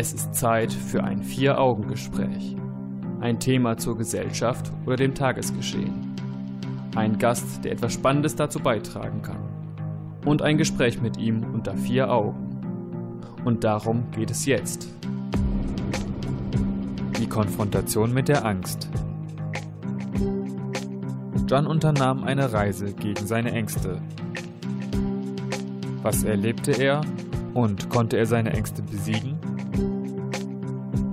Es ist Zeit für ein Vier-Augen-Gespräch. Ein Thema zur Gesellschaft oder dem Tagesgeschehen. Ein Gast, der etwas Spannendes dazu beitragen kann. Und ein Gespräch mit ihm unter vier Augen. Und darum geht es jetzt. Die Konfrontation mit der Angst. John unternahm eine Reise gegen seine Ängste. Was erlebte er und konnte er seine Ängste besiegen?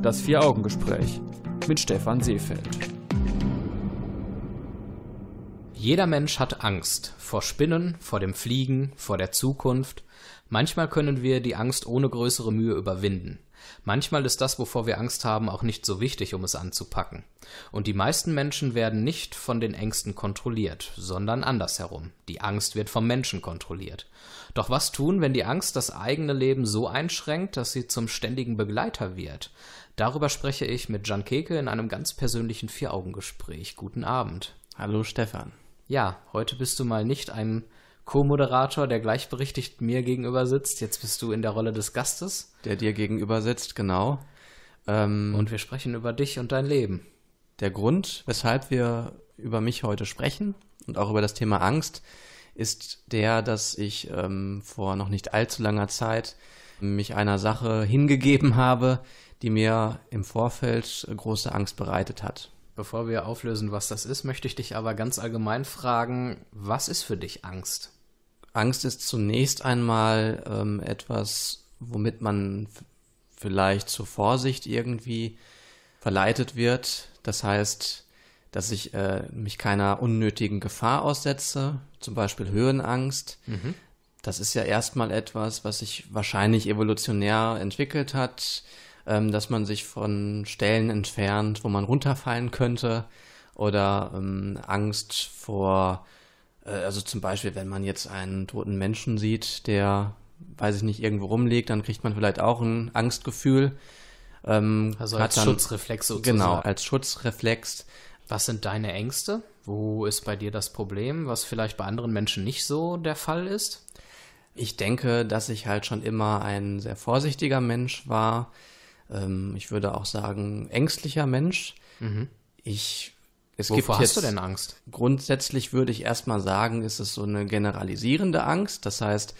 Das Vier-Augen-Gespräch mit Stefan Seefeld. Jeder Mensch hat Angst vor Spinnen, vor dem Fliegen, vor der Zukunft. Manchmal können wir die Angst ohne größere Mühe überwinden. Manchmal ist das, wovor wir Angst haben, auch nicht so wichtig, um es anzupacken. Und die meisten Menschen werden nicht von den Ängsten kontrolliert, sondern andersherum. Die Angst wird vom Menschen kontrolliert. Doch was tun, wenn die Angst das eigene Leben so einschränkt, dass sie zum ständigen Begleiter wird? Darüber spreche ich mit Jan Keke in einem ganz persönlichen Vier-Augen-Gespräch. Guten Abend. Hallo Stefan. Ja, heute bist du mal nicht ein Co-Moderator, der gleichberechtigt mir gegenüber sitzt. Jetzt bist du in der Rolle des Gastes. Der dir gegenüber sitzt, genau. Ähm, und wir sprechen über dich und dein Leben. Der Grund, weshalb wir über mich heute sprechen und auch über das Thema Angst, ist der, dass ich ähm, vor noch nicht allzu langer Zeit mich einer Sache hingegeben habe, die mir im Vorfeld große Angst bereitet hat. Bevor wir auflösen, was das ist, möchte ich dich aber ganz allgemein fragen, was ist für dich Angst? Angst ist zunächst einmal ähm, etwas, womit man vielleicht zur Vorsicht irgendwie verleitet wird. Das heißt, dass ich äh, mich keiner unnötigen Gefahr aussetze, zum Beispiel Höhenangst. Mhm. Das ist ja erstmal etwas, was sich wahrscheinlich evolutionär entwickelt hat ähm, dass man sich von Stellen entfernt, wo man runterfallen könnte oder ähm, Angst vor, äh, also zum Beispiel, wenn man jetzt einen toten Menschen sieht, der, weiß ich nicht, irgendwo rumliegt, dann kriegt man vielleicht auch ein Angstgefühl. Ähm, also als dann, Schutzreflex sozusagen. Genau, als Schutzreflex. Was sind deine Ängste? Wo ist bei dir das Problem, was vielleicht bei anderen Menschen nicht so der Fall ist? Ich denke, dass ich halt schon immer ein sehr vorsichtiger Mensch war ähm, ich würde auch sagen, ängstlicher Mensch. Mhm. Ich es Wovor gibt hast du denn Angst? Grundsätzlich würde ich erstmal sagen, ist es so eine generalisierende Angst. Das heißt,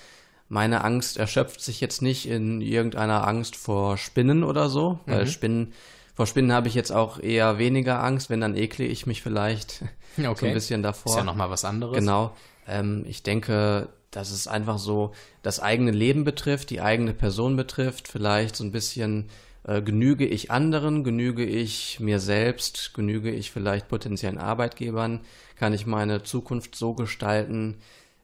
meine Angst erschöpft sich jetzt nicht in irgendeiner Angst vor Spinnen oder so, weil mhm. Spinnen, vor Spinnen habe ich jetzt auch eher weniger Angst, wenn dann ekle ich mich vielleicht okay. so ein bisschen davor. Ist ja nochmal was anderes. Genau. Ähm, ich denke, dass es einfach so das eigene Leben betrifft, die eigene Person betrifft, vielleicht so ein bisschen genüge ich anderen, genüge ich mir selbst, genüge ich vielleicht potenziellen Arbeitgebern, kann ich meine Zukunft so gestalten,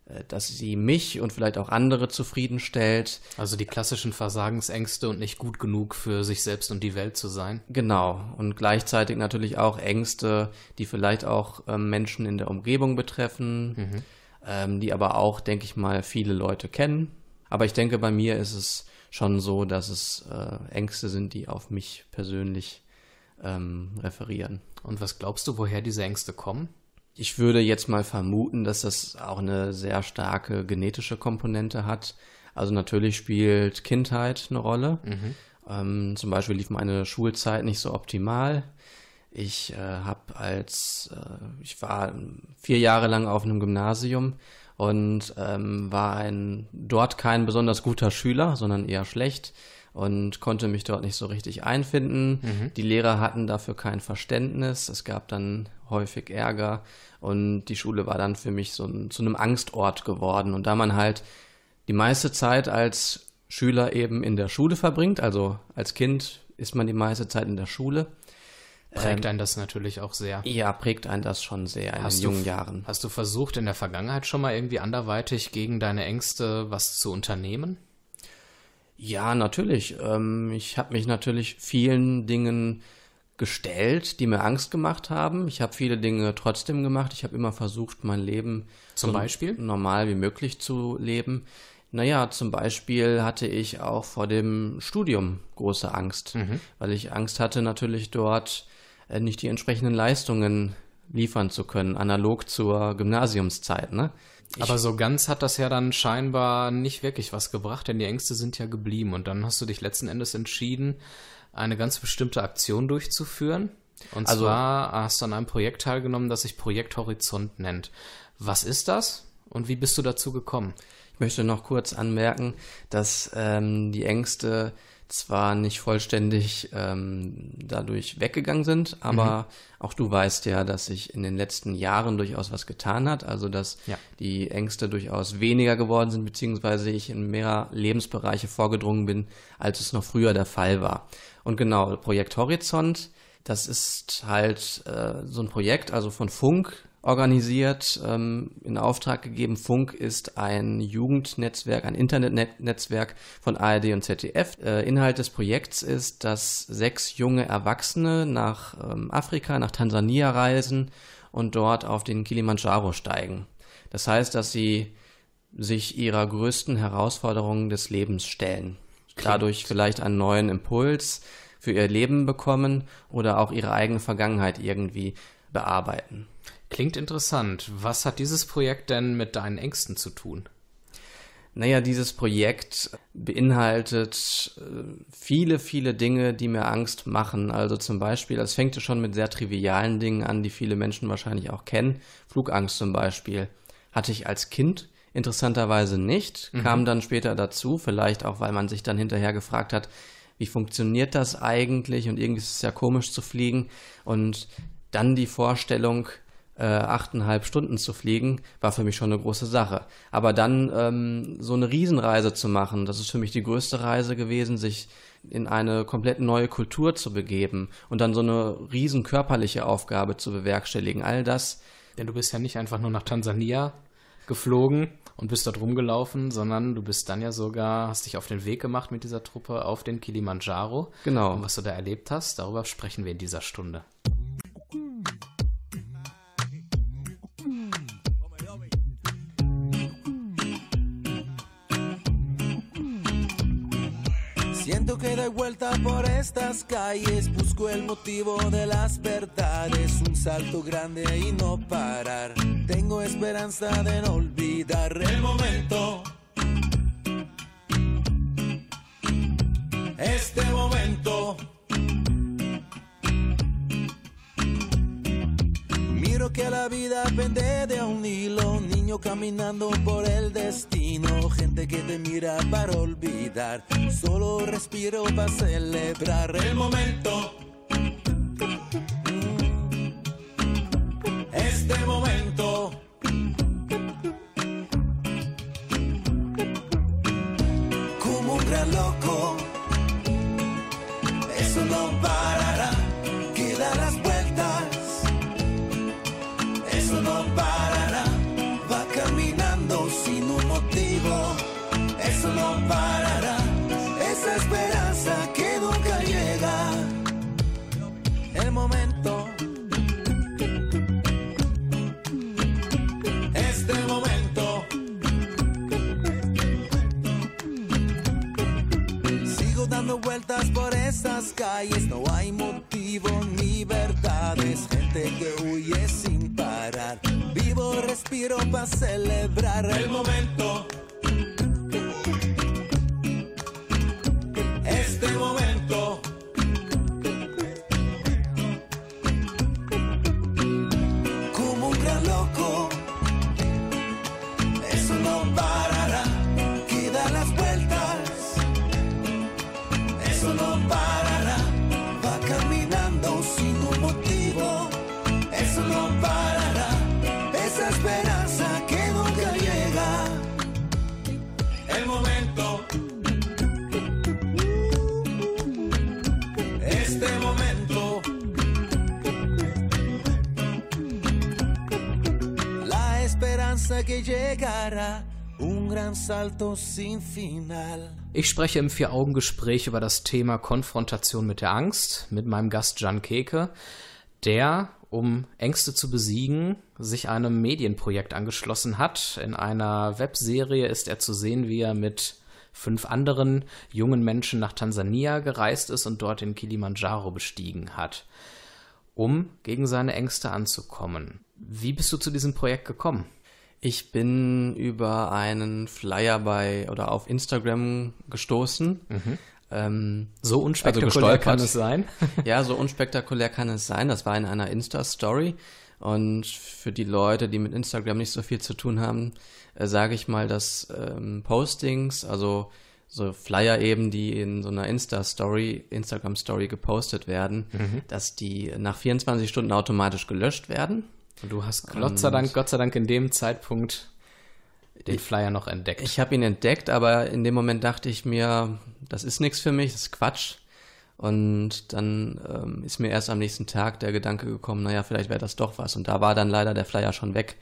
äh, dass sie mich und vielleicht auch andere zufriedenstellt. Also die klassischen Versagensängste und nicht gut genug für sich selbst und die Welt zu sein. Genau. Und gleichzeitig natürlich auch Ängste, die vielleicht auch ähm, Menschen in der Umgebung betreffen, mhm. ähm, die aber auch, denke ich mal, viele Leute kennen. Aber ich denke, bei mir ist es schon so, dass es äh, Ängste sind, die auf mich persönlich ähm, referieren. Und was glaubst du, woher diese Ängste kommen? Ich würde jetzt mal vermuten, dass das auch eine sehr starke genetische Komponente hat. Also natürlich spielt Kindheit eine Rolle. Mhm. Ähm, zum Beispiel lief meine Schulzeit nicht so optimal. Ich äh, habe als, äh, ich war vier Jahre lang auf einem Gymnasium und ähm, war ein dort kein besonders guter Schüler, sondern eher schlecht und konnte mich dort nicht so richtig einfinden. Mhm. Die Lehrer hatten dafür kein Verständnis. Es gab dann häufig Ärger und die Schule war dann für mich so ein, zu einem Angstort geworden. Und da man halt die meiste Zeit als Schüler eben in der Schule verbringt, also als Kind ist man die meiste Zeit in der Schule, Prägt ähm, einen das natürlich auch sehr. Ja, prägt einen das schon sehr in hast den jungen Jahren. Hast du versucht, in der Vergangenheit schon mal irgendwie anderweitig gegen deine Ängste was zu unternehmen? Ja, natürlich. Ähm, ich habe mich natürlich vielen Dingen gestellt, die mir Angst gemacht haben. Ich habe viele Dinge trotzdem gemacht. Ich habe immer versucht, mein Leben zum so Beispiel normal wie möglich zu leben. Naja, zum Beispiel hatte ich auch vor dem Studium große Angst, mhm. weil ich Angst hatte, natürlich dort nicht die entsprechenden Leistungen liefern zu können, analog zur Gymnasiumszeit. Ne? Aber so ganz hat das ja dann scheinbar nicht wirklich was gebracht, denn die Ängste sind ja geblieben. Und dann hast du dich letzten Endes entschieden, eine ganz bestimmte Aktion durchzuführen. Und also, zwar hast du an einem Projekt teilgenommen, das sich Projekt Horizont nennt. Was ist das und wie bist du dazu gekommen? Ich möchte noch kurz anmerken, dass ähm, die Ängste zwar nicht vollständig ähm, dadurch weggegangen sind, aber mhm. auch du weißt ja, dass sich in den letzten Jahren durchaus was getan hat, also dass ja. die Ängste durchaus weniger geworden sind, beziehungsweise ich in mehr Lebensbereiche vorgedrungen bin, als es noch früher der Fall war. Und genau, Projekt Horizont, das ist halt äh, so ein Projekt, also von Funk, organisiert, ähm, in Auftrag gegeben. Funk ist ein Jugendnetzwerk, ein Internetnetzwerk von ARD und ZDF. Äh, Inhalt des Projekts ist, dass sechs junge Erwachsene nach ähm, Afrika, nach Tansania reisen und dort auf den Kilimanjaro steigen. Das heißt, dass sie sich ihrer größten Herausforderungen des Lebens stellen. Dadurch vielleicht einen neuen Impuls für ihr Leben bekommen oder auch ihre eigene Vergangenheit irgendwie bearbeiten. Klingt interessant. Was hat dieses Projekt denn mit deinen Ängsten zu tun? Naja, dieses Projekt beinhaltet äh, viele, viele Dinge, die mir Angst machen. Also zum Beispiel, es fängt schon mit sehr trivialen Dingen an, die viele Menschen wahrscheinlich auch kennen. Flugangst zum Beispiel hatte ich als Kind interessanterweise nicht, mhm. kam dann später dazu, vielleicht auch, weil man sich dann hinterher gefragt hat, wie funktioniert das eigentlich und irgendwie ist es ja komisch zu fliegen und dann die Vorstellung, äh, achteinhalb Stunden zu fliegen, war für mich schon eine große Sache. Aber dann ähm, so eine Riesenreise zu machen, das ist für mich die größte Reise gewesen, sich in eine komplett neue Kultur zu begeben und dann so eine riesen körperliche Aufgabe zu bewerkstelligen. All das. Denn du bist ja nicht einfach nur nach Tansania geflogen und bist dort rumgelaufen, sondern du bist dann ja sogar, hast dich auf den Weg gemacht mit dieser Truppe auf den Kilimanjaro. Genau. Und was du da erlebt hast, darüber sprechen wir in dieser Stunde. Estas calles, busco el motivo de las verdades, un salto grande y no parar. Tengo esperanza de no olvidar el momento. Este momento. Que la vida pende de un hilo, niño caminando por el destino, gente que te mira para olvidar, solo respiro para celebrar el momento. Dando vueltas por esas calles, no hay motivo ni verdades, gente que huye sin Vivo, respiro para celebrar el momento. Este momento. Que llegará. Un gran salto sin final. Ich spreche im Vier-Augen-Gespräch über das Thema Konfrontation mit der Angst mit meinem Gast Jan Keke, der um Ängste zu besiegen, sich einem Medienprojekt angeschlossen hat. In einer Webserie ist er zu sehen, wie er mit fünf anderen jungen Menschen nach Tansania gereist ist und dort den Kilimanjaro bestiegen hat, um gegen seine Ängste anzukommen. Wie bist du zu diesem Projekt gekommen? Ich bin über einen Flyer bei oder auf Instagram gestoßen. Mhm. Ähm, So also unspektakulär gestolpert. kann es sein. ja, so unspektakulär kann es sein. Das war in einer Insta-Story. Und für die Leute, die mit Instagram nicht so viel zu tun haben, äh, sage ich mal, dass ähm, Postings, also so Flyer eben, die in so einer Insta-Story, Instagram-Story gepostet werden, dass die nach 24 Stunden automatisch gelöscht werden. Und du hast Gott sei Dank, Gott sei Dank in dem Zeitpunkt den Flyer noch entdeckt. Ich habe ihn entdeckt, aber in dem Moment dachte ich mir, das ist nichts für mich, das ist Quatsch. Und dann ähm, ist mir erst am nächsten Tag der Gedanke gekommen, naja, vielleicht wäre das doch was. Und da war dann leider der Flyer schon weg.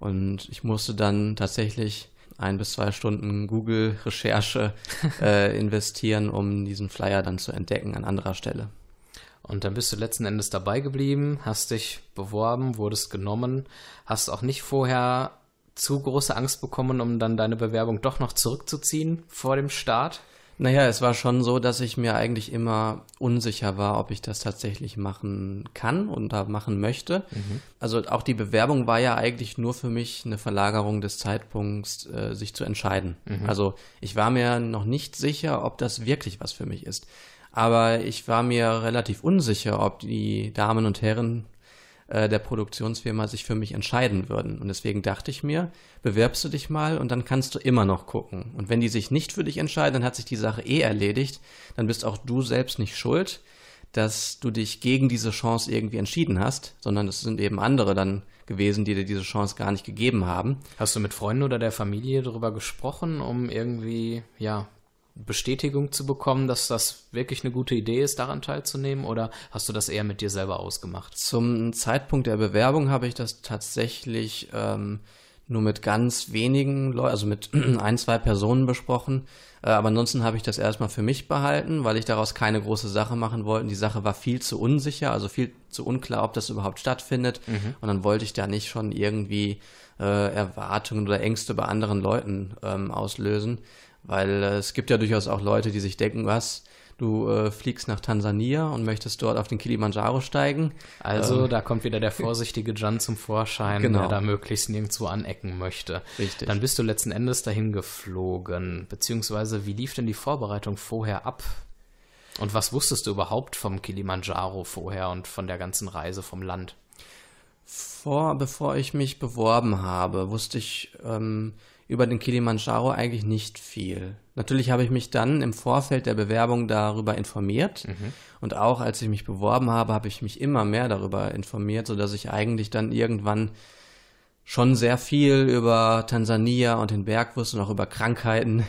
Und ich musste dann tatsächlich ein bis zwei Stunden Google-Recherche äh, investieren, um diesen Flyer dann zu entdecken an anderer Stelle. Und dann bist du letzten Endes dabei geblieben, hast dich beworben, wurdest genommen, hast auch nicht vorher zu große Angst bekommen, um dann deine Bewerbung doch noch zurückzuziehen vor dem Start. Naja, es war schon so, dass ich mir eigentlich immer unsicher war, ob ich das tatsächlich machen kann und da machen möchte. Also auch die Bewerbung war ja eigentlich nur für mich eine Verlagerung des Zeitpunkts, äh, sich zu entscheiden. Also ich war mir noch nicht sicher, ob das wirklich was für mich ist. Aber ich war mir relativ unsicher, ob die Damen und Herren äh, der Produktionsfirma sich für mich entscheiden würden. Und deswegen dachte ich mir, bewerbst du dich mal und dann kannst du immer noch gucken. Und wenn die sich nicht für dich entscheiden, dann hat sich die Sache eh erledigt. Dann bist auch du selbst nicht schuld, dass du dich gegen diese Chance irgendwie entschieden hast, sondern es sind eben andere dann gewesen, die dir diese Chance gar nicht gegeben haben. Hast du mit Freunden oder der Familie darüber gesprochen, um irgendwie, ja, Bestätigung zu bekommen, dass das wirklich eine gute Idee ist, daran teilzunehmen? Oder hast du das eher mit dir selber ausgemacht? Zum Zeitpunkt der Bewerbung habe ich das tatsächlich ähm, nur mit ganz wenigen Leuten, also mit ein, zwei Personen besprochen. Äh, aber ansonsten habe ich das erstmal für mich behalten, weil ich daraus keine große Sache machen wollte. Die Sache war viel zu unsicher, also viel zu unklar, ob das überhaupt stattfindet. Und dann wollte ich da nicht schon irgendwie äh, Erwartungen oder Ängste bei anderen Leuten ähm, auslösen. Weil äh, es gibt ja durchaus auch Leute, die sich denken, was, du äh, fliegst nach Tansania und möchtest dort auf den Kilimanjaro steigen. Also, da kommt wieder der vorsichtige John zum Vorschein, Genau. der da möglichst nirgendwo anecken möchte. Richtig. Dann bist du letzten Endes dahin geflogen. Beziehungsweise, wie lief denn die Vorbereitung vorher ab? Und was wusstest du überhaupt vom Kilimanjaro vorher und von der ganzen Reise vom Land? Vor, bevor ich mich beworben habe, wusste ich ähm, über den Kilimanjaro eigentlich nicht viel. Natürlich habe ich mich dann im Vorfeld der Bewerbung darüber informiert und auch als ich mich beworben habe, habe ich mich immer mehr darüber informiert, sodass ich eigentlich dann irgendwann schon sehr viel über Tansania und den Berg wusste und auch über Krankheiten,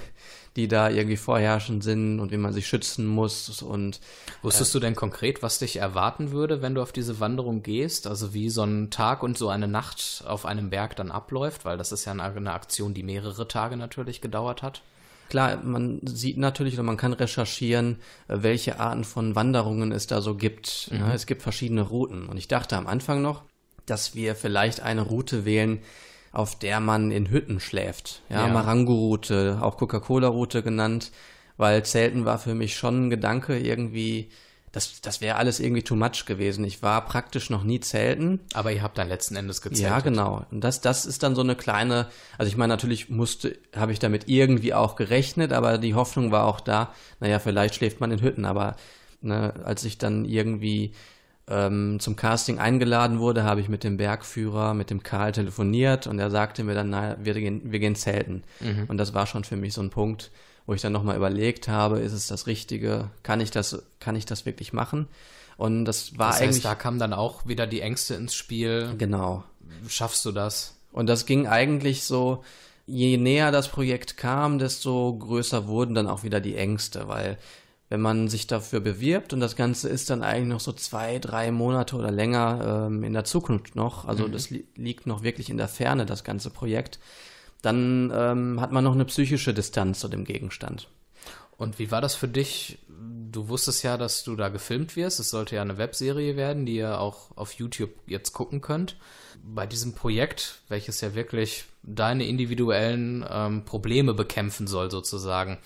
die da irgendwie vorherrschend sind und wie man sich schützen muss und Wusstest du denn konkret, was dich erwarten würde, wenn du auf diese Wanderung gehst? Also wie so ein Tag und so eine Nacht auf einem Berg dann abläuft? Weil das ist ja eine, eine Aktion, die mehrere Tage natürlich gedauert hat. Klar, man sieht natürlich oder man kann recherchieren, äh, welche Arten von Wanderungen es da so gibt. Ja, es gibt verschiedene Routen. Und ich dachte am Anfang noch, dass wir vielleicht eine Route wählen, auf der man in Hütten schläft. Ja, Ja. Marango-Route, auch Coca-Cola-Route genannt, weil Zelten war für mich schon ein Gedanke irgendwie, das, das wäre alles irgendwie too much gewesen. Ich war praktisch noch nie zelten. Aber ihr habt dann letzten Endes gezeltet. Ja, genau. Und das, das ist dann so eine kleine, also ich meine, natürlich musste, habe ich damit irgendwie auch gerechnet, aber die Hoffnung war auch da, naja, vielleicht schläft man in Hütten, aber ne, als ich dann irgendwie ähm, zum Casting eingeladen wurde, habe ich mit dem Bergführer, mit dem Karl telefoniert und er sagte mir dann, naja, wir gehen, wir gehen zelten. Und das war schon für mich so ein Punkt, wo ich dann nochmal überlegt habe, ist es das Richtige? Kann ich das, kann ich das wirklich machen? Und das war Das eigentlich. heißt, da kamen dann auch wieder die Ängste ins Spiel. genau. Schaffst du das? Und das ging eigentlich so, je näher das Projekt kam, desto größer wurden dann auch wieder die Ängste, weil wenn man sich dafür bewirbt und das Ganze ist dann eigentlich noch so zwei, drei Monate oder länger ähm, in der Zukunft noch, also das li liegt noch wirklich in der Ferne, das ganze Projekt, dann ähm, hat man noch eine psychische Distanz zu dem Gegenstand. Und wie war das für dich? Du wusstest ja, dass du da gefilmt wirst. Es sollte ja eine Webserie werden, die ihr auch auf YouTube jetzt gucken könnt. Bei diesem Projekt, welches ja wirklich deine individuellen ähm, Probleme bekämpfen soll, sozusagen,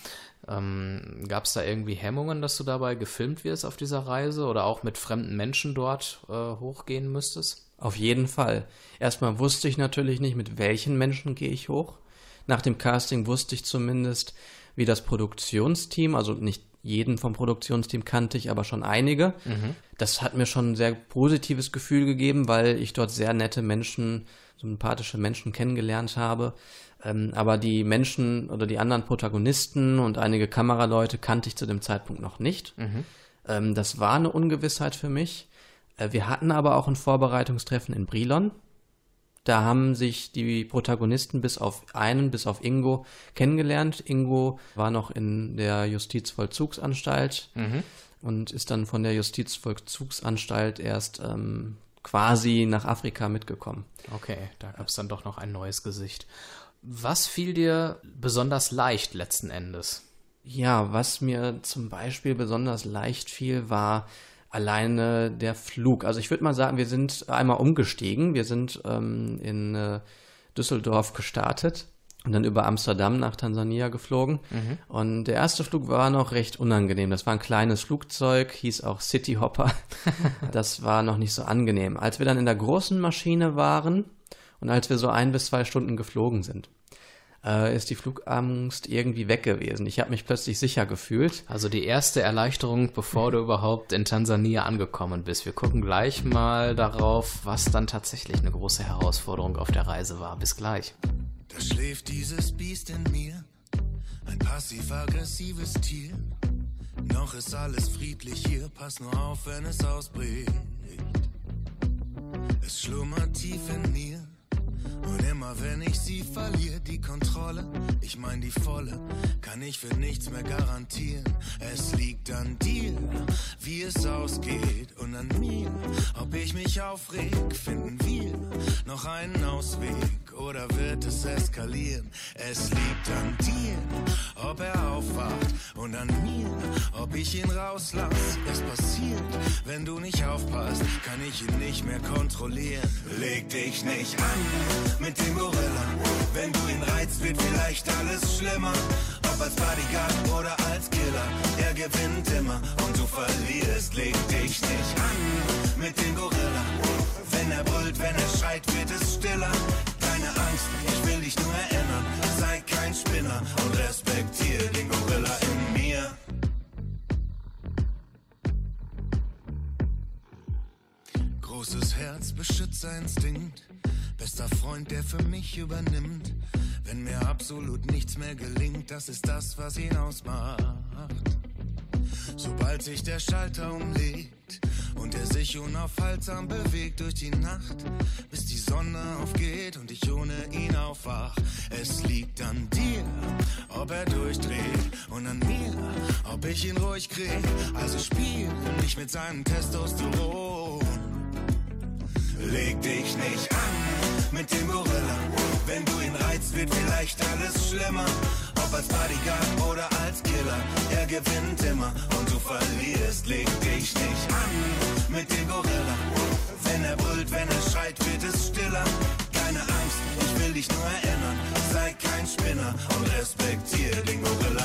ähm, gab es da irgendwie Hemmungen, dass du dabei gefilmt wirst auf dieser Reise oder auch mit fremden Menschen dort äh, hochgehen müsstest? Auf jeden Fall. Erstmal wusste ich natürlich nicht, mit welchen Menschen gehe ich hoch. Nach dem Casting wusste ich zumindest, wie das Produktionsteam, also nicht jeden vom Produktionsteam kannte ich, aber schon einige. Mhm. Das hat mir schon ein sehr positives Gefühl gegeben, weil ich dort sehr nette Menschen, sympathische Menschen kennengelernt habe. Ähm, aber die Menschen oder die anderen Protagonisten und einige Kameraleute kannte ich zu dem Zeitpunkt noch nicht. Mhm. Ähm, das war eine Ungewissheit für mich. Äh, wir hatten aber auch ein Vorbereitungstreffen in Brilon. Da haben sich die Protagonisten bis auf einen, bis auf Ingo kennengelernt. Ingo war noch in der Justizvollzugsanstalt mhm. und ist dann von der Justizvollzugsanstalt erst ähm, quasi nach Afrika mitgekommen. Okay, da gab es dann doch noch ein neues Gesicht. Was fiel dir besonders leicht letzten Endes? Ja, was mir zum Beispiel besonders leicht fiel, war alleine der Flug. Also ich würde mal sagen, wir sind einmal umgestiegen. Wir sind ähm, in äh, Düsseldorf gestartet und dann über Amsterdam nach Tansania geflogen. Mhm. Und der erste Flug war noch recht unangenehm. Das war ein kleines Flugzeug, hieß auch City Hopper. das war noch nicht so angenehm. Als wir dann in der großen Maschine waren und als wir so ein bis zwei Stunden geflogen sind, äh, ist die Flugangst irgendwie weg gewesen. Ich habe mich plötzlich sicher gefühlt. Also die erste Erleichterung, bevor du überhaupt in Tansania angekommen bist. Wir gucken gleich mal darauf, was dann tatsächlich eine große Herausforderung auf der Reise war. Bis gleich. Da schläft dieses Biest in mir, ein passiv-aggressives Tier. Noch ist alles friedlich hier, pass nur auf, wenn es ausbricht. Es schlummert tief in mir und immer wenn ich sie verliere, die Kontrolle, ich mein die volle, kann ich für nichts mehr garantieren. Es liegt an dir, wie es ausgeht und an mir, ob ich mich aufreg, finden wir noch einen Ausweg oder wird es eskalieren? Es liegt an dir, ob er aufwacht und an mir, ob ich ihn rauslass. Es passiert, wenn du nicht aufpasst, kann ich ihn nicht mehr kontrollieren. Leg dich nicht an mit dem Gorilla. Wenn du ihn reizt, wird vielleicht alles schlimmer. Ob als Bodyguard oder als Killer, er gewinnt immer und du verlierst. Leg dich nicht an mit dem Gorilla. Wenn er brüllt, wenn er schreit, wird es stiller. Keine Angst, ich will dich nur erinnern. Sei kein Spinner und respektier den Gorilla in mir. Großes Herz, Beschützerinstinkt Bester Freund, der für mich übernimmt. Wenn mir absolut nichts mehr gelingt, das ist das, was ihn ausmacht. Sobald sich der Schalter umlegt und er sich unaufhaltsam bewegt durch die Nacht, bis die Sonne aufgeht und ich ohne ihn aufwach. Es liegt an dir, ob er durchdreht und an mir, ob ich ihn ruhig krieg. Also spiel nicht mit seinem Testosteron. Leg dich nicht an mit dem Gorilla. Wenn du ihn reizt, wird vielleicht alles schlimmer. Ob als Bodyguard oder als Killer, er gewinnt immer und du verlierst. Leg dich nicht an mit dem Gorilla. Wenn er brüllt, wenn er schreit, wird es stiller. Keine Angst, ich will dich nur erinnern. Sei kein Spinner und respektier den Gorilla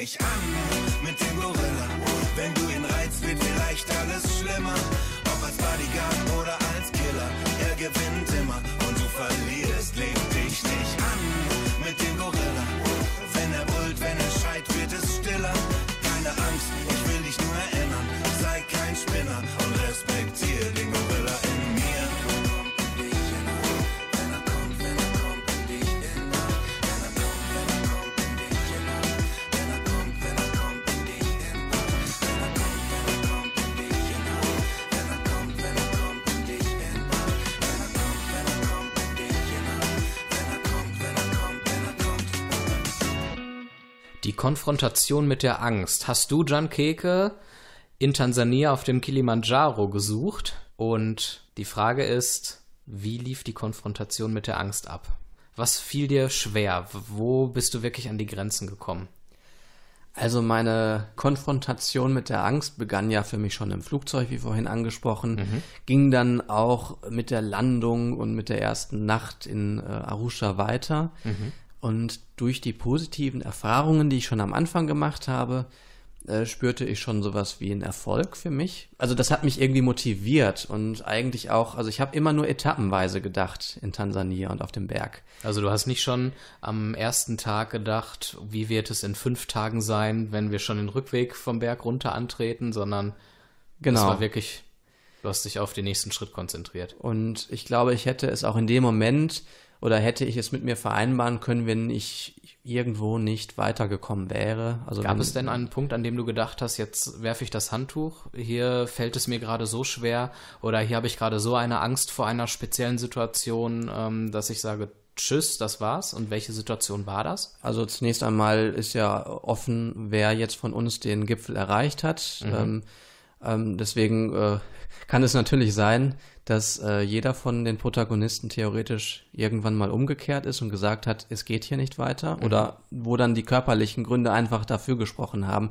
dich an Konfrontation mit der Angst. Hast du, Jan Keke, in Tansania auf dem Kilimanjaro gesucht. Und die Frage ist, wie lief die Konfrontation mit der Angst ab? Was fiel dir schwer? Wo bist du wirklich an die Grenzen gekommen? Also meine Konfrontation mit der Angst begann ja für mich schon im Flugzeug, wie vorhin angesprochen, mhm. ging dann auch mit der Landung und mit der ersten Nacht in äh, Arusha weiter. Mhm. Und durch die positiven Erfahrungen, die ich schon am Anfang gemacht habe, äh, spürte ich schon sowas wie einen Erfolg für mich. Also das hat mich irgendwie motiviert und eigentlich auch, also ich habe immer nur etappenweise gedacht in Tansania und auf dem Berg. Also du hast nicht schon am ersten Tag gedacht, wie wird es in fünf Tagen sein, wenn wir schon den Rückweg vom Berg runter antreten, sondern genau. es war wirklich, du hast dich auf den nächsten Schritt konzentriert. Und ich glaube, ich hätte es auch in dem Moment oder hätte ich es mit mir vereinbaren können, wenn ich irgendwo nicht weitergekommen wäre? Also Gab wenn, es denn einen Punkt, an dem du gedacht hast, jetzt werfe ich das Handtuch, hier fällt es mir gerade so schwer oder hier habe ich gerade so eine Angst vor einer speziellen Situation, ähm, dass ich sage, Tschüss, das war's. Und welche Situation war das? Also zunächst einmal ist ja offen, wer jetzt von uns den Gipfel erreicht hat. Mhm. Ähm, ähm, deswegen äh, kann es natürlich sein, dass äh, jeder von den Protagonisten theoretisch irgendwann mal umgekehrt ist und gesagt hat, es geht hier nicht weiter. Mhm. Oder wo dann die körperlichen Gründe einfach dafür gesprochen haben,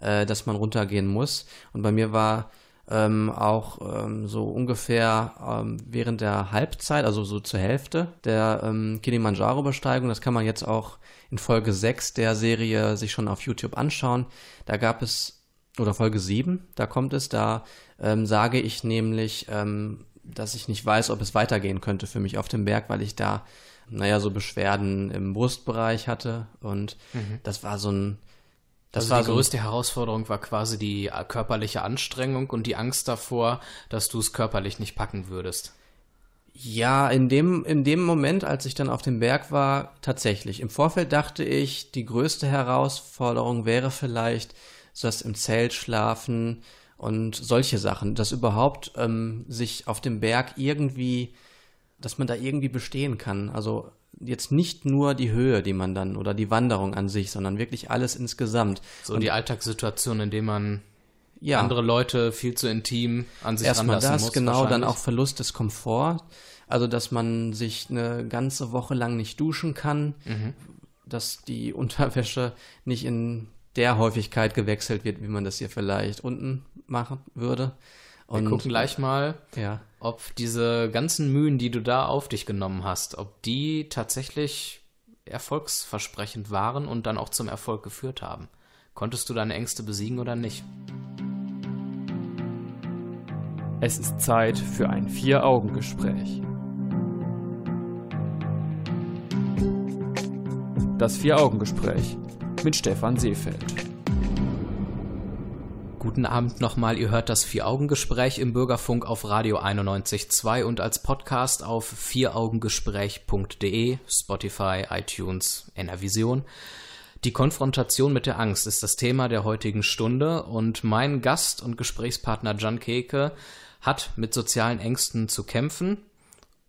äh, dass man runtergehen muss. Und bei mir war ähm, auch ähm, so ungefähr ähm, während der Halbzeit, also so zur Hälfte der ähm, Kilimanjaro-Besteigung, das kann man jetzt auch in Folge 6 der Serie sich schon auf YouTube anschauen. Da gab es oder Folge 7, da kommt es, da ähm, sage ich nämlich, ähm, dass ich nicht weiß, ob es weitergehen könnte für mich auf dem Berg, weil ich da, naja, so Beschwerden im Brustbereich hatte und mhm. das war so ein, das also war die so größte Herausforderung war quasi die äh, körperliche Anstrengung und die Angst davor, dass du es körperlich nicht packen würdest. Ja, in dem, in dem Moment, als ich dann auf dem Berg war, tatsächlich. Im Vorfeld dachte ich, die größte Herausforderung wäre vielleicht, so das im Zelt schlafen und solche Sachen, dass überhaupt ähm, sich auf dem Berg irgendwie, dass man da irgendwie bestehen kann. Also jetzt nicht nur die Höhe, die man dann oder die Wanderung an sich, sondern wirklich alles insgesamt. So und die Alltagssituation, in der man ja. andere Leute viel zu intim an sich Erstmal ranlassen das, muss, genau, dann auch Verlust des Komforts. Also, dass man sich eine ganze Woche lang nicht duschen kann, mhm. dass die Unterwäsche nicht in der Häufigkeit gewechselt wird, wie man das hier vielleicht unten machen würde. Und, Wir gucken gleich mal, ja. ob diese ganzen Mühen, die du da auf dich genommen hast, ob die tatsächlich erfolgsversprechend waren und dann auch zum Erfolg geführt haben. Konntest du deine Ängste besiegen oder nicht? Es ist Zeit für ein Vier-Augen-Gespräch. Das Vier-Augen-Gespräch mit Stefan Seefeld. Guten Abend nochmal. Ihr hört das Vier-Augen-Gespräch im Bürgerfunk auf Radio 91.2 und als Podcast auf vieraugengespräch.de, Spotify, iTunes, Enervision. Die Konfrontation mit der Angst ist das Thema der heutigen Stunde und mein Gast und Gesprächspartner Jan Keke hat mit sozialen Ängsten zu kämpfen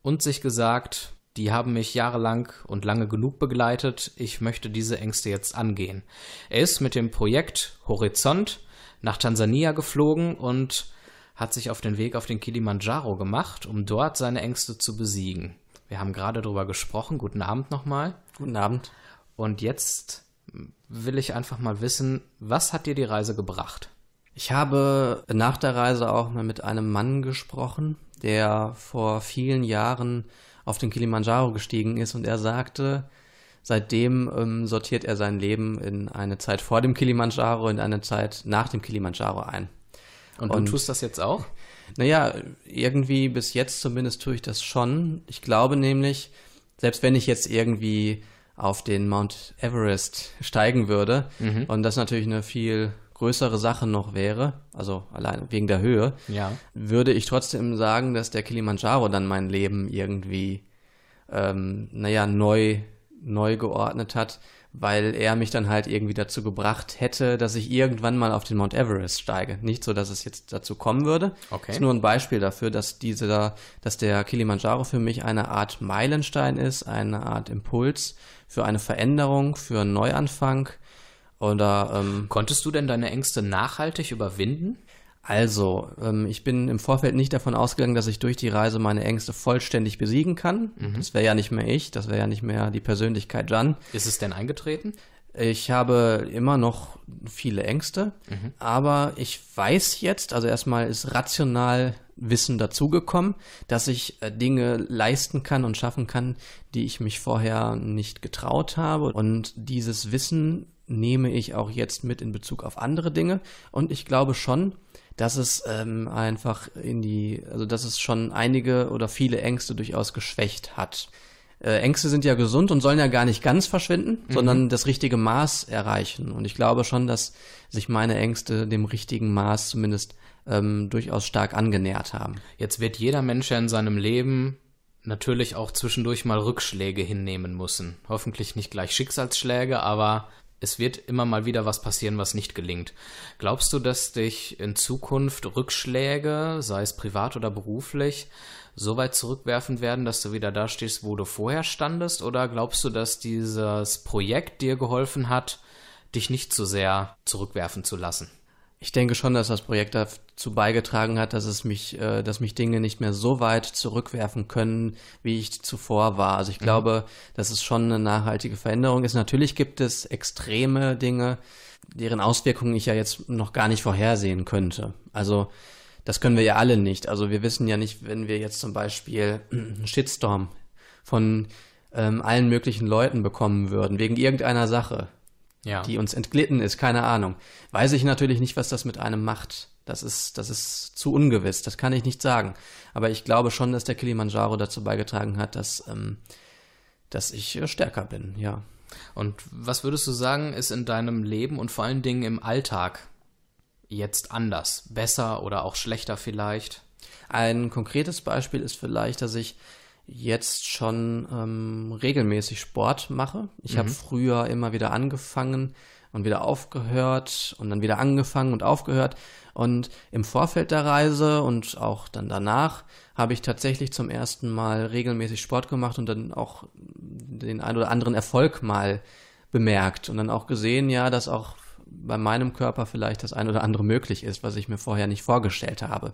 und sich gesagt, die haben mich jahrelang und lange genug begleitet. Ich möchte diese Ängste jetzt angehen. Er ist mit dem Projekt Horizont nach Tansania geflogen und hat sich auf den Weg auf den Kilimanjaro gemacht, um dort seine Ängste zu besiegen. Wir haben gerade darüber gesprochen. Guten Abend nochmal. Guten Abend. Und jetzt will ich einfach mal wissen, was hat dir die Reise gebracht? Ich habe nach der Reise auch mal mit einem Mann gesprochen, der vor vielen Jahren auf den Kilimanjaro gestiegen ist und er sagte, seitdem ähm, sortiert er sein Leben in eine Zeit vor dem Kilimanjaro, in eine Zeit nach dem Kilimanjaro ein. Und, und du tust das jetzt auch? Naja, irgendwie bis jetzt zumindest tue ich das schon. Ich glaube nämlich, selbst wenn ich jetzt irgendwie auf den Mount Everest steigen würde, mhm. und das natürlich eine viel größere Sache noch wäre, also allein wegen der Höhe, ja. würde ich trotzdem sagen, dass der Kilimanjaro dann mein Leben irgendwie, ähm, naja, neu, neu geordnet hat, weil er mich dann halt irgendwie dazu gebracht hätte, dass ich irgendwann mal auf den Mount Everest steige. Nicht so, dass es jetzt dazu kommen würde. Okay. Das ist nur ein Beispiel dafür, dass dieser, dass der Kilimanjaro für mich eine Art Meilenstein ist, eine Art Impuls für eine Veränderung, für einen Neuanfang, oder, ähm, Konntest du denn deine Ängste nachhaltig überwinden? Also, ähm, ich bin im Vorfeld nicht davon ausgegangen, dass ich durch die Reise meine Ängste vollständig besiegen kann. Mhm. Das wäre ja nicht mehr ich, das wäre ja nicht mehr die Persönlichkeit Jan. Ist es denn eingetreten? Ich habe immer noch viele Ängste, mhm. aber ich weiß jetzt, also erstmal ist rational Wissen dazugekommen, dass ich äh, Dinge leisten kann und schaffen kann, die ich mich vorher nicht getraut habe. Und dieses Wissen nehme ich auch jetzt mit in Bezug auf andere Dinge. Und ich glaube schon, dass es ähm, einfach in die, also dass es schon einige oder viele Ängste durchaus geschwächt hat. Äh, Ängste sind ja gesund und sollen ja gar nicht ganz verschwinden, mhm. sondern das richtige Maß erreichen. Und ich glaube schon, dass sich meine Ängste dem richtigen Maß zumindest ähm, durchaus stark angenähert haben. Jetzt wird jeder Mensch ja in seinem Leben natürlich auch zwischendurch mal Rückschläge hinnehmen müssen. Hoffentlich nicht gleich Schicksalsschläge, aber es wird immer mal wieder was passieren, was nicht gelingt. Glaubst du, dass dich in Zukunft Rückschläge, sei es privat oder beruflich, so weit zurückwerfen werden, dass du wieder da stehst, wo du vorher standest? Oder glaubst du, dass dieses Projekt dir geholfen hat, dich nicht zu sehr zurückwerfen zu lassen? Ich denke schon, dass das Projekt dazu beigetragen hat, dass es mich, äh, dass mich Dinge nicht mehr so weit zurückwerfen können, wie ich zuvor war. Also ich mhm. glaube, dass es schon eine nachhaltige Veränderung ist. Natürlich gibt es extreme Dinge, deren Auswirkungen ich ja jetzt noch gar nicht vorhersehen könnte. Also das können wir ja alle nicht. Also wir wissen ja nicht, wenn wir jetzt zum Beispiel einen Shitstorm von ähm, allen möglichen Leuten bekommen würden, wegen irgendeiner Sache, ja. die uns entglitten ist, keine Ahnung. Weiß ich natürlich nicht, was das mit einem macht. Das ist, das ist zu ungewiss, das kann ich nicht sagen. Aber ich glaube schon, dass der Kilimanjaro dazu beigetragen hat, dass, ähm, dass ich äh, stärker bin, ja. Und was würdest du sagen, ist in deinem Leben und vor allen Dingen im Alltag jetzt anders? Besser oder auch schlechter vielleicht? Ein konkretes Beispiel ist vielleicht, dass ich jetzt schon ähm, regelmäßig Sport mache. Ich mhm. habe früher immer wieder angefangen und wieder aufgehört und dann wieder angefangen und aufgehört. Und im Vorfeld der Reise und auch dann danach habe ich tatsächlich zum ersten Mal regelmäßig Sport gemacht und dann auch den ein oder anderen Erfolg mal bemerkt und dann auch gesehen, ja, dass auch bei meinem Körper vielleicht das ein oder andere möglich ist, was ich mir vorher nicht vorgestellt habe.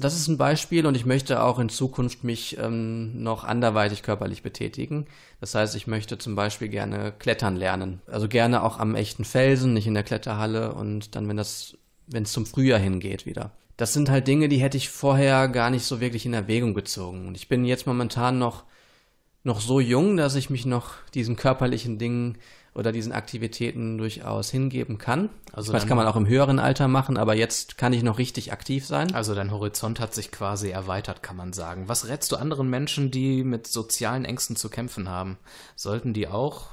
Das ist ein Beispiel und ich möchte auch in Zukunft mich ähm, noch anderweitig körperlich betätigen. Das heißt, ich möchte zum Beispiel gerne klettern lernen. Also gerne auch am echten Felsen, nicht in der Kletterhalle und dann, wenn das, wenn es zum Frühjahr hingeht wieder. Das sind halt Dinge, die hätte ich vorher gar nicht so wirklich in Erwägung gezogen. Und ich bin jetzt momentan noch, noch so jung, dass ich mich noch diesen körperlichen Dingen oder diesen Aktivitäten durchaus hingeben kann. Also das kann man auch im höheren Alter machen, aber jetzt kann ich noch richtig aktiv sein. Also dein Horizont hat sich quasi erweitert, kann man sagen. Was rätst du anderen Menschen, die mit sozialen Ängsten zu kämpfen haben? Sollten die auch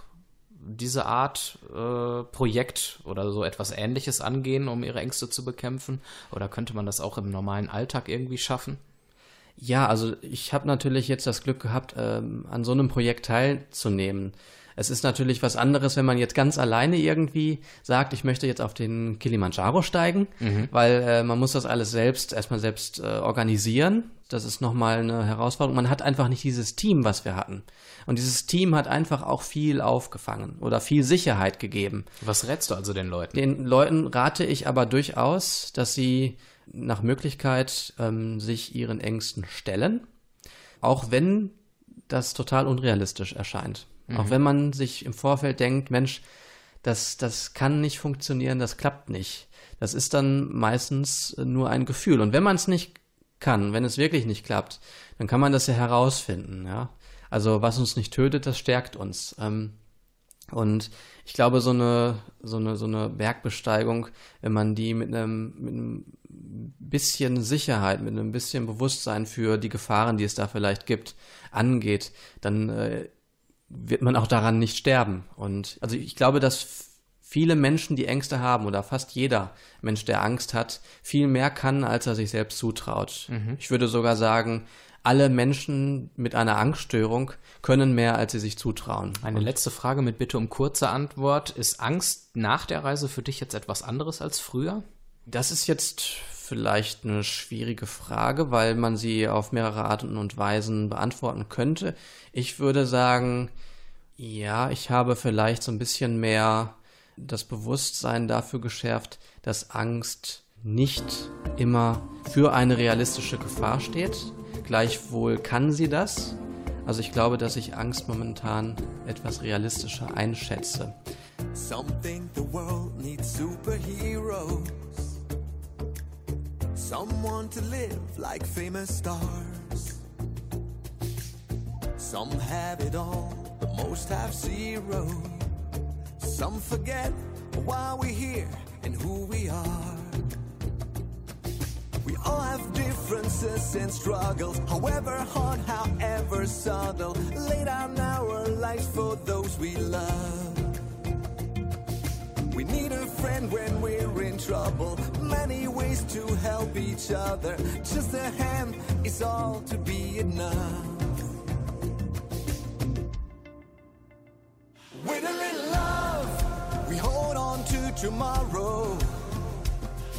diese Art äh, Projekt oder so etwas Ähnliches angehen, um ihre Ängste zu bekämpfen? Oder könnte man das auch im normalen Alltag irgendwie schaffen? Ja, also ich habe natürlich jetzt das Glück gehabt, ähm, an so einem Projekt teilzunehmen. Es ist natürlich was anderes, wenn man jetzt ganz alleine irgendwie sagt, ich möchte jetzt auf den Kilimanjaro steigen, mhm. weil äh, man muss das alles selbst, erstmal selbst äh, organisieren. Das ist nochmal eine Herausforderung. Man hat einfach nicht dieses Team, was wir hatten. Und dieses Team hat einfach auch viel aufgefangen oder viel Sicherheit gegeben. Was rätst du also den Leuten? Den Leuten rate ich aber durchaus, dass sie nach Möglichkeit ähm, sich ihren Ängsten stellen, auch wenn das total unrealistisch erscheint. Mhm. Auch wenn man sich im Vorfeld denkt, Mensch, das, das kann nicht funktionieren, das klappt nicht. Das ist dann meistens nur ein Gefühl. Und wenn man es nicht kann, wenn es wirklich nicht klappt, dann kann man das ja herausfinden, ja. Also was uns nicht tötet, das stärkt uns. Ähm, und ich glaube, so eine, so eine, so eine Bergbesteigung, wenn man die mit einem, mit einem bisschen Sicherheit, mit einem bisschen Bewusstsein für die Gefahren, die es da vielleicht gibt, angeht, dann äh, wird man auch daran nicht sterben. Und also ich glaube, dass viele Menschen, die Ängste haben, oder fast jeder Mensch, der Angst hat, viel mehr kann, als er sich selbst zutraut. Mhm. Ich würde sogar sagen, alle Menschen mit einer Angststörung können mehr, als sie sich zutrauen. Eine Und letzte Frage mit Bitte um kurze Antwort. Ist Angst nach der Reise für dich jetzt etwas anderes als früher? Das ist jetzt vielleicht eine schwierige Frage, weil man sie auf mehrere Arten und Weisen beantworten könnte. Ich würde sagen, ja, ich habe vielleicht so ein bisschen mehr das Bewusstsein dafür geschärft, dass Angst nicht immer für eine realistische Gefahr steht. Gleichwohl kann sie das. Also ich glaube, dass ich Angst momentan etwas realistischer einschätze. Some think the world needs superheroes. Someone to live like famous stars. Some have it all, but most have zero. Some forget why we're here and who we are. We all have differences and struggles, however hard, however subtle. Lay down our lives for those we love. We need a friend when we're in trouble. Many ways to help each other. Just a hand is all to be enough. With a little love, we hold on to tomorrow.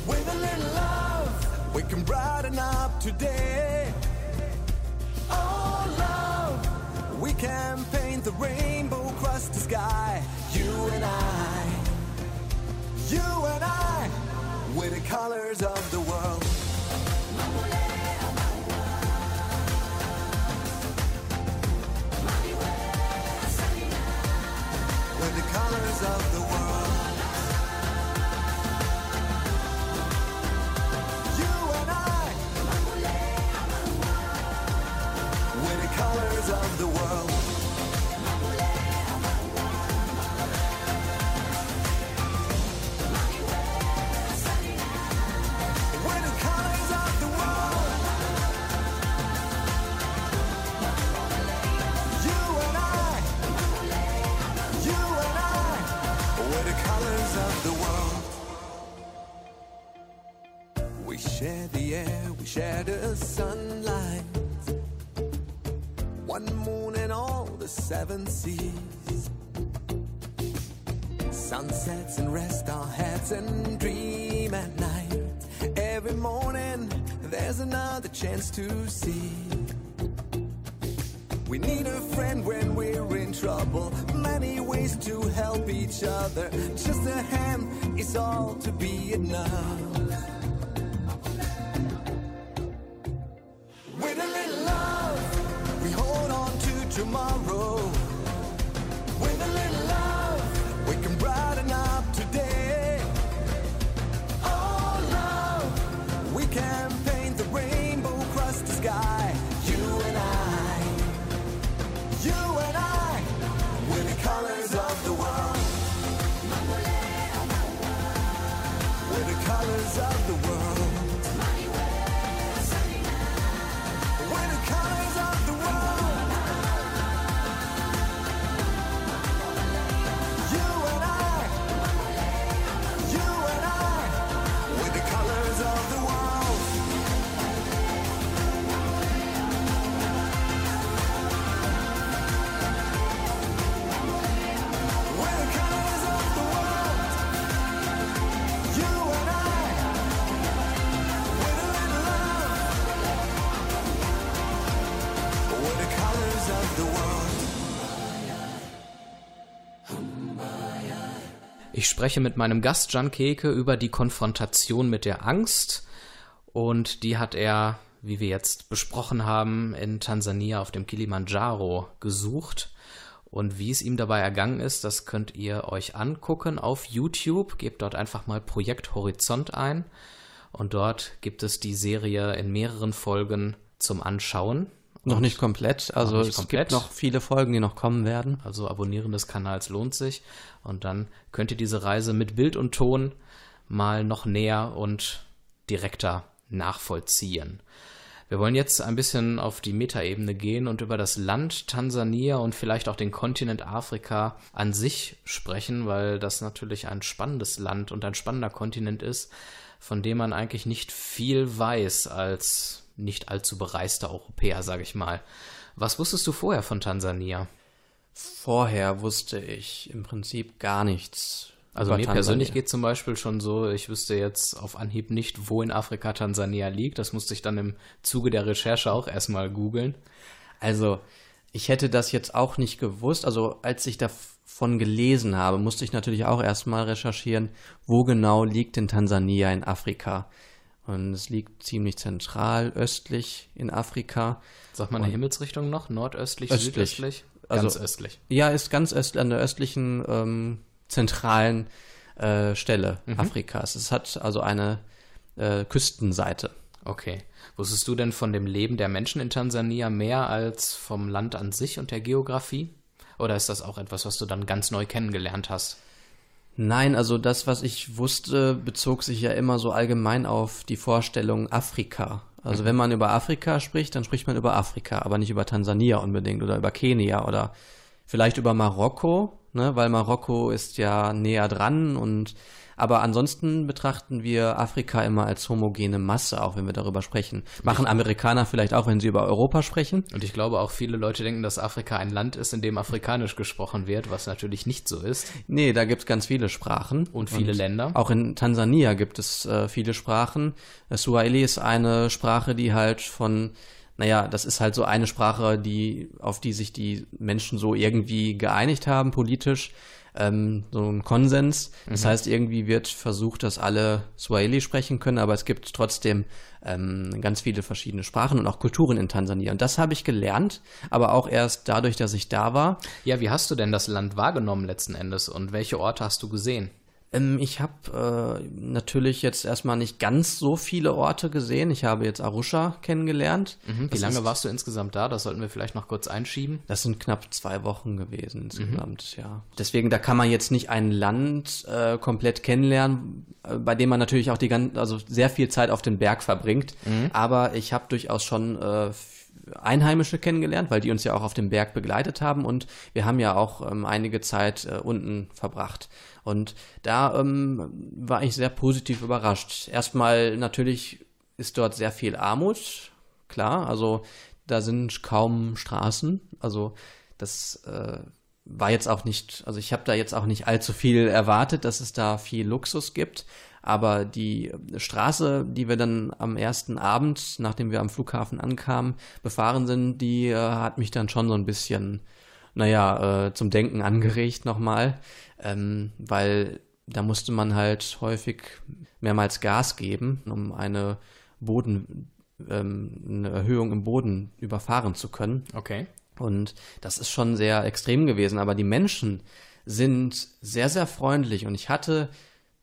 With a little love, we can brighten up today. Oh, love, we can paint the rainbow across the sky. You and I, you and I, with the colors of the world. With the colors of the world. Sunsets and rest our heads and dream at night. Every morning there's another chance to see. We need a friend when we're in trouble. Many ways to help each other. Just a hand is all to be enough. Colors of the world. Spreche mit meinem Gast Jan Keke über die Konfrontation mit der Angst und die hat er, wie wir jetzt besprochen haben, in Tansania auf dem Kilimanjaro gesucht. Und wie es ihm dabei ergangen ist, das könnt ihr euch angucken auf YouTube. Gebt dort einfach mal Projekt Horizont ein und dort gibt es die Serie in mehreren Folgen zum Anschauen. Noch nicht komplett. Also nicht es komplett. gibt noch viele Folgen, die noch kommen werden. Also Abonnieren des Kanals lohnt sich. Und dann könnt ihr diese Reise mit Bild und Ton mal noch näher und direkter nachvollziehen. Wir wollen jetzt ein bisschen auf die Metaebene gehen und über das Land Tansania und vielleicht auch den Kontinent Afrika an sich sprechen, weil das natürlich ein spannendes Land und ein spannender Kontinent ist, von dem man eigentlich nicht viel weiß als nicht allzu bereister Europäer, sage ich mal. Was wusstest du vorher von Tansania? Vorher wusste ich im Prinzip gar nichts. Also mir Tansania. persönlich geht zum Beispiel schon so, ich wüsste jetzt auf Anhieb nicht, wo in Afrika Tansania liegt. Das musste ich dann im Zuge der Recherche auch erstmal googeln. Also, ich hätte das jetzt auch nicht gewusst. Also, als ich da von gelesen habe, musste ich natürlich auch erstmal recherchieren, wo genau liegt denn Tansania in Afrika. Und es liegt ziemlich zentral östlich in Afrika. Sagt man eine Himmelsrichtung noch? Nordöstlich, Östlich. südöstlich? Also- Ganz östlich. Ja, ist ganz öst an der östlichen ähm, zentralen äh, Stelle Afrikas. Es hat also eine äh, Küstenseite. Okay. Wusstest du denn von dem Leben der Menschen in Tansania mehr als vom Land an sich und der Geografie? Oder ist das auch etwas, was du dann ganz neu kennengelernt hast? Nein, also das, was ich wusste, bezog sich ja immer so allgemein auf die Vorstellung Afrika. Also wenn man über Afrika spricht, dann spricht man über Afrika, aber nicht über Tansania unbedingt oder über Kenia oder vielleicht über Marokko, ne, weil Marokko ist ja näher dran und aber ansonsten betrachten wir Afrika immer als homogene Masse, auch wenn wir darüber sprechen. Machen Amerikaner vielleicht auch, wenn sie über Europa sprechen. Und ich glaube auch viele Leute denken, dass Afrika ein Land ist, in dem Afrikanisch gesprochen wird, was natürlich nicht so ist. Nee, da gibt's ganz viele Sprachen. Und viele Länder. Auch in Tansania gibt es äh, viele Sprachen. Äh, Swahili ist eine Sprache, die halt von, naja, das ist halt so eine Sprache, die, auf die sich die Menschen so irgendwie geeinigt haben, politisch. Ähm, so ein Konsens. Das heißt, irgendwie wird versucht, dass alle Swahili sprechen können, aber es gibt trotzdem ähm, ganz viele verschiedene Sprachen und auch Kulturen in Tansania. Und das habe ich gelernt, aber auch erst dadurch, dass ich da war. Ja, wie hast du denn das Land wahrgenommen letzten Endes und welche Orte hast du gesehen? Ähm, ich habe äh, natürlich jetzt erstmal nicht ganz so viele Orte gesehen. Ich habe jetzt Arusha kennengelernt. Mhm. Wie lange ist, warst du insgesamt da? Das sollten wir vielleicht noch kurz einschieben. Das sind knapp zwei Wochen gewesen insgesamt, ja. Deswegen, da kann man jetzt nicht ein Land äh, komplett kennenlernen, äh, bei dem man natürlich auch die ganze, also sehr viel Zeit auf dem Berg verbringt. Aber ich habe durchaus schon äh, Einheimische kennengelernt, weil die uns ja auch auf dem Berg begleitet haben und wir haben ja auch ähm, einige Zeit äh, unten verbracht. Und da ähm, war ich sehr positiv überrascht. Erstmal natürlich ist dort sehr viel Armut, klar, also da sind kaum Straßen, also das äh, war jetzt auch nicht, also ich habe da jetzt auch nicht allzu viel erwartet, dass es da viel Luxus gibt, aber die Straße, die wir dann am ersten Abend, nachdem wir am Flughafen ankamen, befahren sind, die äh, hat mich dann schon so ein bisschen, naja, äh, zum Denken angeregt nochmal, ähm, weil da musste man halt häufig mehrmals Gas geben, um eine Boden, ähm, eine Erhöhung im Boden überfahren zu können. Okay. Und das ist schon sehr extrem gewesen. Aber die Menschen sind sehr, sehr freundlich. Und ich hatte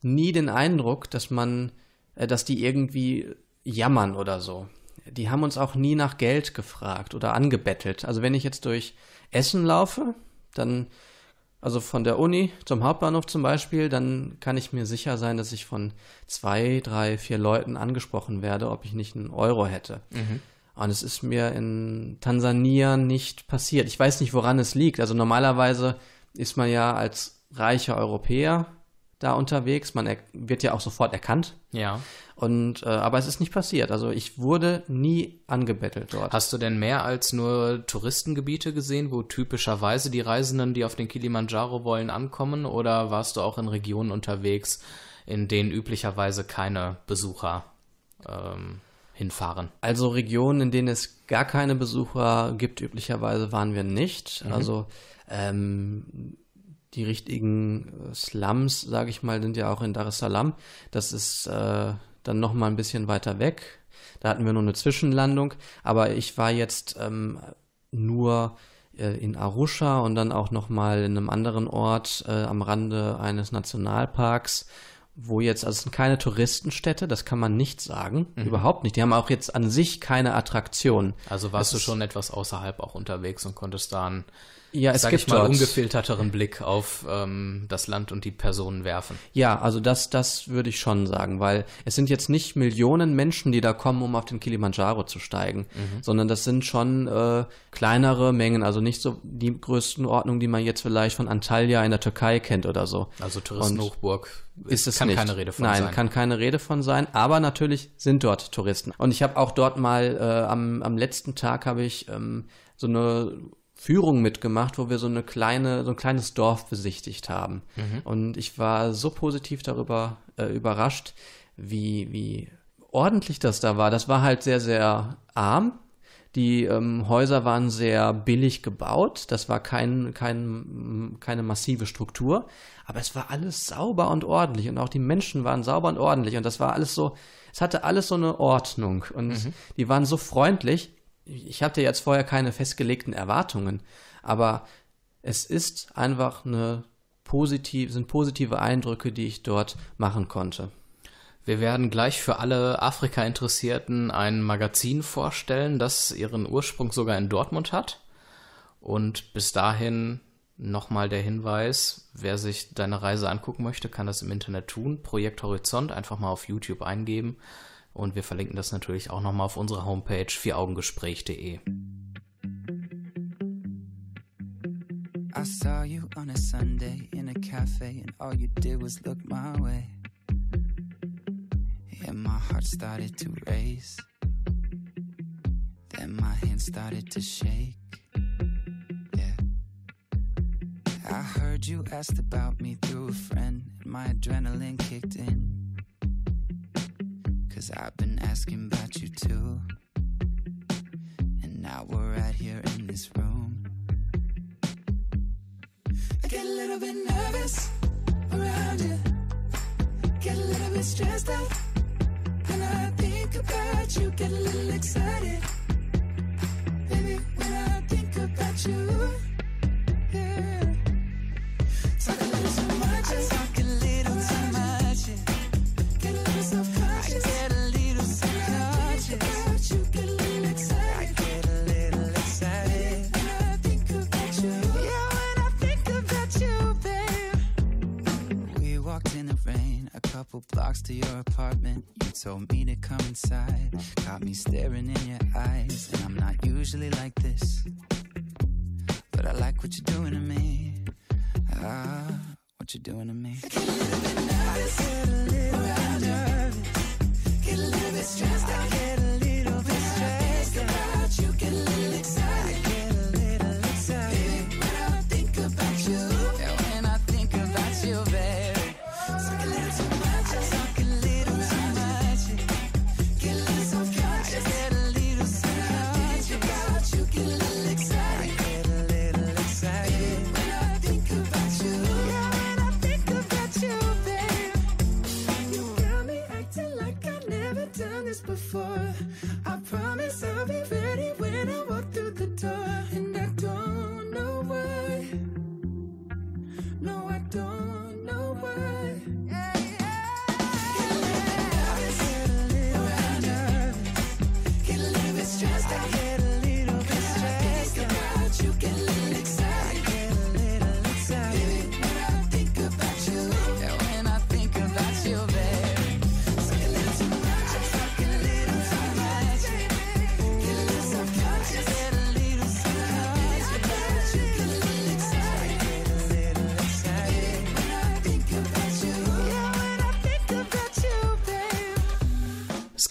nie den Eindruck, dass man, äh, dass die irgendwie jammern oder so. Die haben uns auch nie nach Geld gefragt oder angebettelt. Also wenn ich jetzt durch Essen laufe, dann, also von der Uni zum Hauptbahnhof zum Beispiel, dann kann ich mir sicher sein, dass ich von zwei, drei, vier Leuten angesprochen werde, ob ich nicht einen Euro hätte. Und es ist mir in Tansania nicht passiert. Ich weiß nicht, woran es liegt. Also normalerweise ist man ja als reicher Europäer da unterwegs. Man wird ja auch sofort erkannt. Ja. Und äh, aber es ist nicht passiert. Also ich wurde nie angebettelt dort. Hast du denn mehr als nur Touristengebiete gesehen, wo typischerweise die Reisenden, die auf den Kilimanjaro wollen, ankommen? Oder warst du auch in Regionen unterwegs, in denen üblicherweise keine Besucher ähm, hinfahren? Also Regionen, in denen es gar keine Besucher gibt, üblicherweise waren wir nicht. Also ähm, die richtigen äh, Slums, sage ich mal, sind ja auch in Dar es Salaam. Das ist äh, dann noch mal ein bisschen weiter weg. Da hatten wir nur eine Zwischenlandung. Aber ich war jetzt ähm, nur äh, in Arusha und dann auch noch mal in einem anderen Ort äh, am Rande eines Nationalparks wo jetzt, also es sind keine Touristenstädte, das kann man nicht sagen, überhaupt nicht. Die haben auch jetzt an sich keine Attraktion. Also warst Das du schon etwas außerhalb auch unterwegs und konntest da einen, Ja, es gibt ich mal, dort- ungefilterteren Blick auf ähm, das Land und die Personen werfen. Ja, also das, das würde ich schon sagen, weil es sind jetzt nicht Millionen Menschen, die da kommen, um auf den Kilimanjaro zu steigen, sondern das sind schon äh, kleinere Mengen, also nicht so die Größenordnung, die man jetzt vielleicht von Antalya in der Türkei kennt oder so. Also Touristenhochburg ist es kann nicht. keine Rede von Nein, sein. kann keine Rede von sein. Aber natürlich sind dort Touristen. Und ich habe auch dort mal äh, am, am letzten Tag habe ich ähm, so eine Führung mitgemacht, wo wir so eine kleine, so ein kleines Dorf besichtigt haben. Mhm. Und ich war so positiv darüber äh, überrascht, wie, wie ordentlich das da war. Das war halt sehr, sehr arm. Die ähm, Häuser waren sehr billig gebaut. Das war kein, kein, keine massive Struktur. Aber es war alles sauber und ordentlich. Und auch die Menschen waren sauber und ordentlich. Und das war alles so, es hatte alles so eine Ordnung. Und mhm. die waren so freundlich. Ich hatte jetzt vorher keine festgelegten Erwartungen. Aber es ist einfach eine positiv, sind positive Eindrücke, die ich dort machen konnte. Wir werden gleich für alle Afrika-Interessierten ein Magazin vorstellen, das ihren Ursprung sogar in Dortmund hat. Und bis dahin nochmal der Hinweis, wer sich deine Reise angucken möchte, kann das im Internet tun. Projekt Horizont einfach mal auf YouTube eingeben. Und wir verlinken das natürlich auch nochmal auf unserer Homepage vieraugengespräch.de. I saw you on a Sunday in a cafe and all you did was look my way. And my heart started to race. Then my hands started to shake. Yeah. I heard you asked about me through a friend, and my adrenaline kicked in. Cause I've been asking about you too. And now we're right here in this room. I get a little bit nervous around you, get a little bit stressed out. When I think about you, get a little excited. Baby, when I think about you, your apartment told me to come inside. Got me staring in your eyes, and I'm not usually like this. But I like what you're doing to me. Ah, what you're doing to me. Get a little bit nervous, get a little bit nervous, get a little bit stressed out,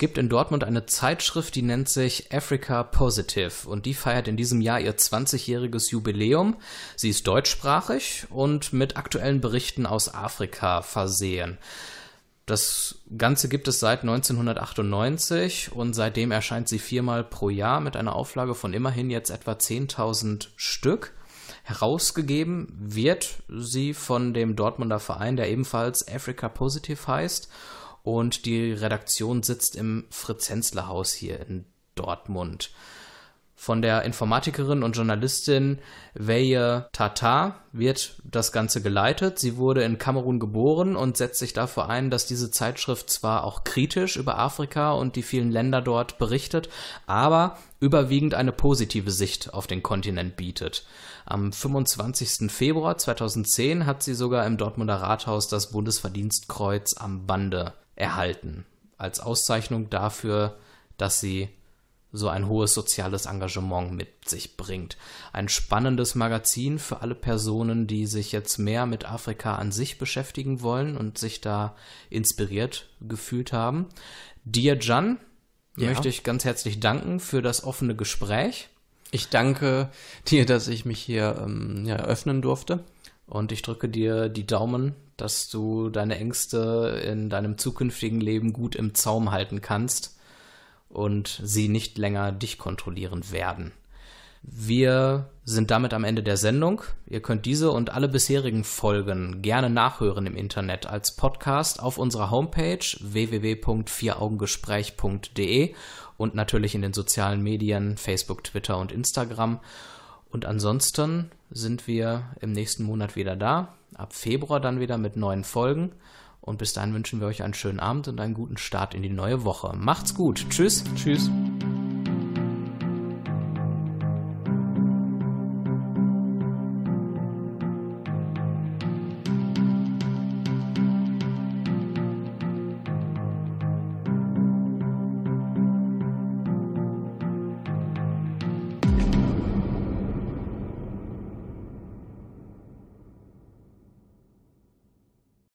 gibt in Dortmund eine Zeitschrift, die nennt sich Africa Positive und die feiert in diesem Jahr ihr 20-jähriges Jubiläum. Sie ist deutschsprachig und mit aktuellen Berichten aus Afrika versehen. Das Ganze gibt es seit 1998 und seitdem erscheint sie viermal pro Jahr mit einer Auflage von immerhin jetzt etwa 10.000 Stück. Herausgegeben wird sie von dem Dortmunder Verein, der ebenfalls Africa Positive heißt und die Redaktion sitzt im Fritz-Hensler-Haus hier in Dortmund. Von der Informatikerin und Journalistin Weye Tata wird das Ganze geleitet. Sie wurde in Kamerun geboren und setzt sich dafür ein, dass diese Zeitschrift zwar auch kritisch über Afrika und die vielen Länder dort berichtet, aber überwiegend eine positive Sicht auf den Kontinent bietet. Am 25. Februar 2010 hat sie sogar im Dortmunder Rathaus das Bundesverdienstkreuz am Bande erhalten. Als Auszeichnung dafür, dass sie so ein hohes soziales Engagement mit sich bringt. Ein spannendes Magazin für alle Personen, die sich jetzt mehr mit Afrika an sich beschäftigen wollen und sich da inspiriert gefühlt haben. Dir, Jan, ja. möchte ich ganz herzlich danken für das offene Gespräch. Ich danke dir, dass ich mich hier ähm, ja, öffnen durfte. Und ich drücke dir die Daumen, dass du deine Ängste in deinem zukünftigen Leben gut im Zaum halten kannst und sie nicht länger dich kontrollieren werden. Wir sind damit am Ende der Sendung. Ihr könnt diese und alle bisherigen Folgen gerne nachhören im Internet als Podcast auf unserer Homepage www.vieraugengespräch.de und natürlich in den sozialen Medien Facebook, Twitter und Instagram. Und ansonsten sind wir im nächsten Monat wieder da. Ab Februar dann wieder mit neuen Folgen. Und bis dahin wünschen wir euch einen schönen Abend und einen guten Start in die neue Woche. Macht's gut. Tschüss. Tschüss.